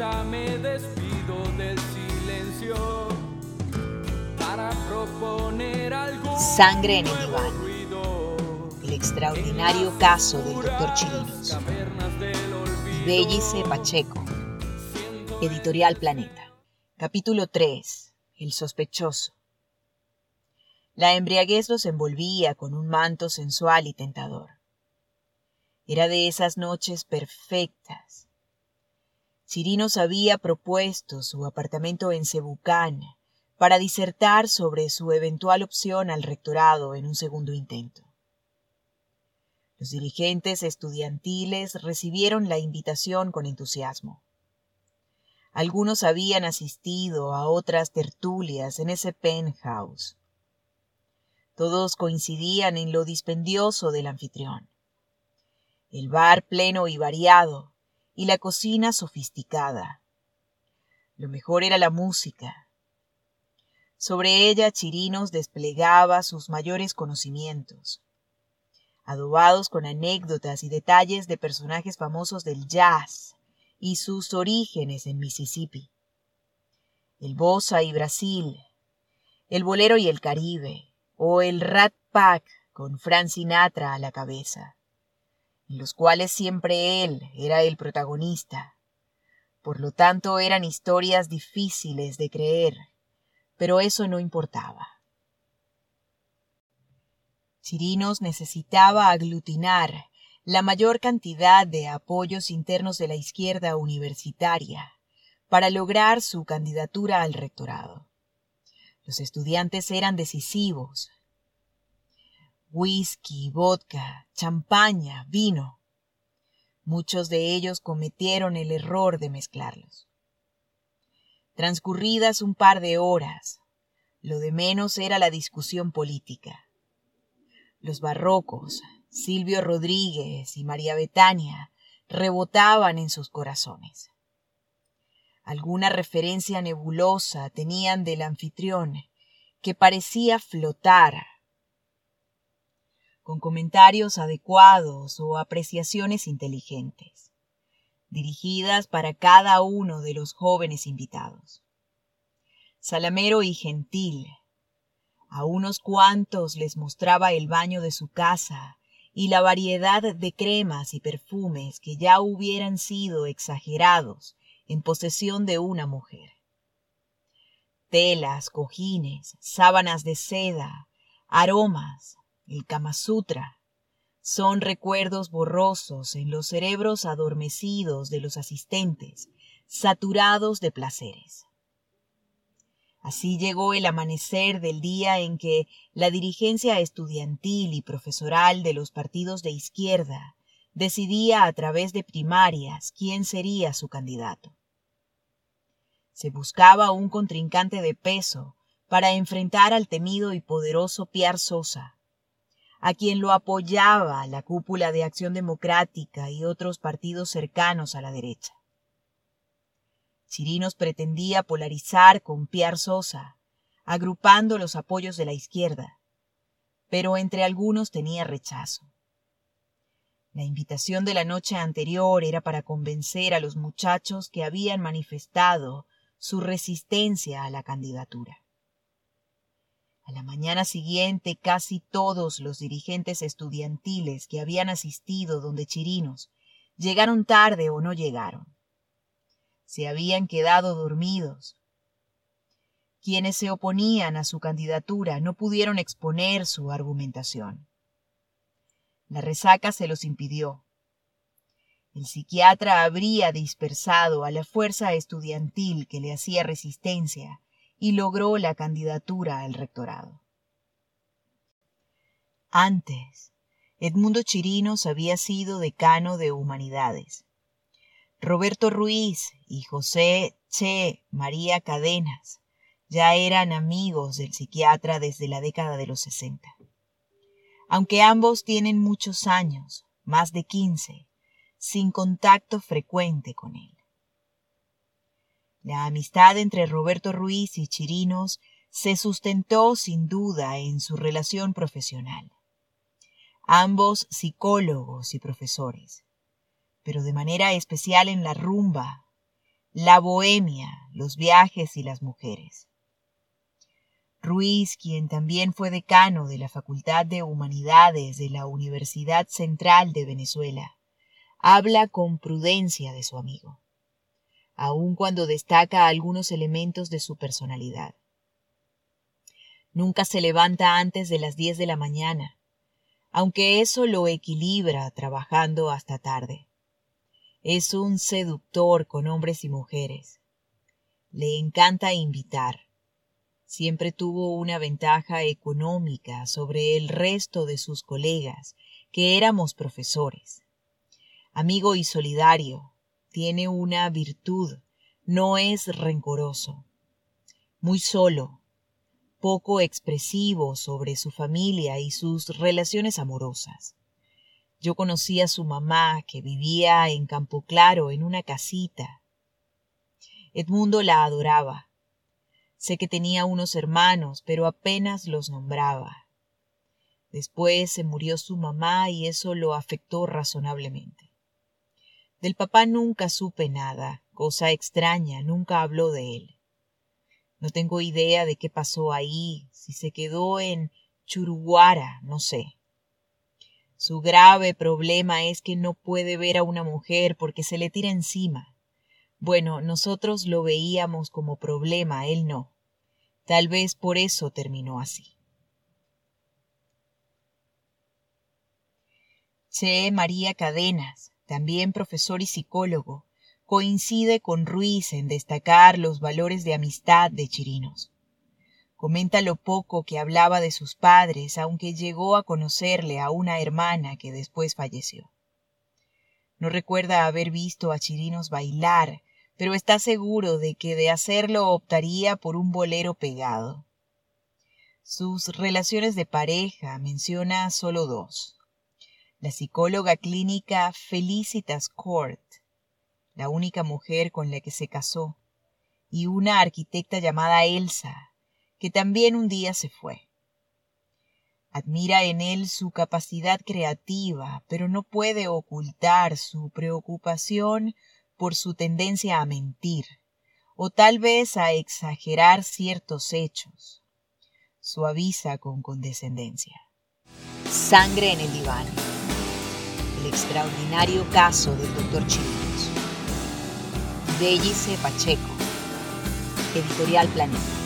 me despido del silencio para proponer algo. Sangre en el diván. El extraordinario caso del doctor Chirinos. Bellice Pacheco. Editorial Planeta. Capítulo 3. El sospechoso. La embriaguez los envolvía con un manto sensual y tentador. Era de esas noches perfectas. Chirinos había propuesto su apartamento en Cebucán para disertar sobre su eventual opción al rectorado en un segundo intento. Los dirigentes estudiantiles recibieron la invitación con entusiasmo. Algunos habían asistido a otras tertulias en ese penthouse. Todos coincidían en lo dispendioso del anfitrión. El bar pleno y variado, y la cocina sofisticada. Lo mejor era la música. Sobre ella Chirinos desplegaba sus mayores conocimientos, adobados con anécdotas y detalles de personajes famosos del jazz y sus orígenes en Mississippi. El bossa y Brasil, el bolero y el Caribe, o el Rat Pack con Frank Sinatra a la cabeza, en los cuales siempre él era el protagonista. Por lo tanto eran historias difíciles de creer, pero eso no importaba. Chirinos necesitaba aglutinar la mayor cantidad de apoyos internos de la izquierda universitaria para lograr su candidatura al rectorado. Los estudiantes eran decisivos. Whisky, vodka, champaña, vino. Muchos de ellos cometieron el error de mezclarlos. Transcurridas un par de horas, lo de menos era la discusión política. Los barrocos, Silvio Rodríguez y María Betania, rebotaban en sus corazones alguna referencia nebulosa tenían del anfitrión, que parecía flotar, con comentarios adecuados o apreciaciones inteligentes, dirigidas para cada uno de los jóvenes invitados. Salamero y gentil, a unos cuantos les mostraba el baño de su casa y la variedad de cremas y perfumes que ya hubieran sido exagerados en posesión de una mujer. Telas, cojines, sábanas de seda, aromas, el Kama Sutra, son recuerdos borrosos en los cerebros adormecidos de los asistentes, saturados de placeres. Así llegó el amanecer del día en que la dirigencia estudiantil y profesoral de los partidos de izquierda decidía a través de primarias quién sería su candidato. Se buscaba un contrincante de peso para enfrentar al temido y poderoso Piar Sosa, a quien lo apoyaba la cúpula de Acción Democrática y otros partidos cercanos a la derecha. Chirinos pretendía polarizar con Piar Sosa, agrupando los apoyos de la izquierda, pero entre algunos tenía rechazo. La invitación de la noche anterior era para convencer a los muchachos que habían manifestado su resistencia a la candidatura. A la mañana siguiente casi todos los dirigentes estudiantiles que habían asistido donde Chirinos llegaron tarde o no llegaron. Se habían quedado dormidos. Quienes se oponían a su candidatura no pudieron exponer su argumentación. La resaca se los impidió. El psiquiatra habría dispersado a la fuerza estudiantil que le hacía resistencia y logró la candidatura al rectorado. Antes, Edmundo Chirinos había sido decano de Humanidades. Roberto Ruiz y José Che María Cadenas ya eran amigos del psiquiatra desde la década de los sesenta. Aunque ambos tienen muchos años, más de quince, sin contacto frecuente con él. La amistad entre Roberto Ruiz y Chirinos se sustentó sin duda en su relación profesional. Ambos psicólogos y profesores, pero de manera especial en la rumba, la bohemia, los viajes y las mujeres. Ruiz, quien también fue decano de la Facultad de Humanidades de la Universidad Central de Venezuela, habla con prudencia de su amigo, aun cuando destaca algunos elementos de su personalidad. Nunca se levanta antes de las diez de la mañana, aunque eso lo equilibra trabajando hasta tarde. Es un seductor con hombres y mujeres. Le encanta invitar. Siempre tuvo una ventaja económica sobre el resto de sus colegas, que éramos profesores. Amigo y solidario, tiene una virtud, no es rencoroso. Muy solo, poco expresivo sobre su familia y sus relaciones amorosas. Yo conocí a su mamá, que vivía en Campo Claro, en una casita. Edmundo la adoraba. Sé que tenía unos hermanos, pero apenas los nombraba. Después se murió su mamá y eso lo afectó razonablemente. Del papá nunca supe nada, cosa extraña, nunca habló de él. No tengo idea de qué pasó ahí, si se quedó en Churuguara, no sé. Su grave problema es que no puede ver a una mujer porque se le tira encima. Bueno, nosotros lo veíamos como problema, él no. Tal vez por eso terminó así. Che María Cadenas, también profesor y psicólogo, coincide con Ruiz en destacar los valores de amistad de Chirinos. Comenta lo poco que hablaba de sus padres, aunque llegó a conocerle a una hermana que después falleció. No recuerda haber visto a Chirinos bailar, pero está seguro de que de hacerlo optaría por un bolero pegado. Sus relaciones de pareja menciona solo dos. La psicóloga clínica Felicitas Court, la única mujer con la que se casó, y una arquitecta llamada Elsa, que también un día se fue. Admira en él su capacidad creativa, pero no puede ocultar su preocupación por su tendencia a mentir, o tal vez a exagerar ciertos hechos. Suaviza con condescendencia. Sangre en el diván. El extraordinario caso del doctor Chirinos. Bellice Pacheco. Editorial Planeta.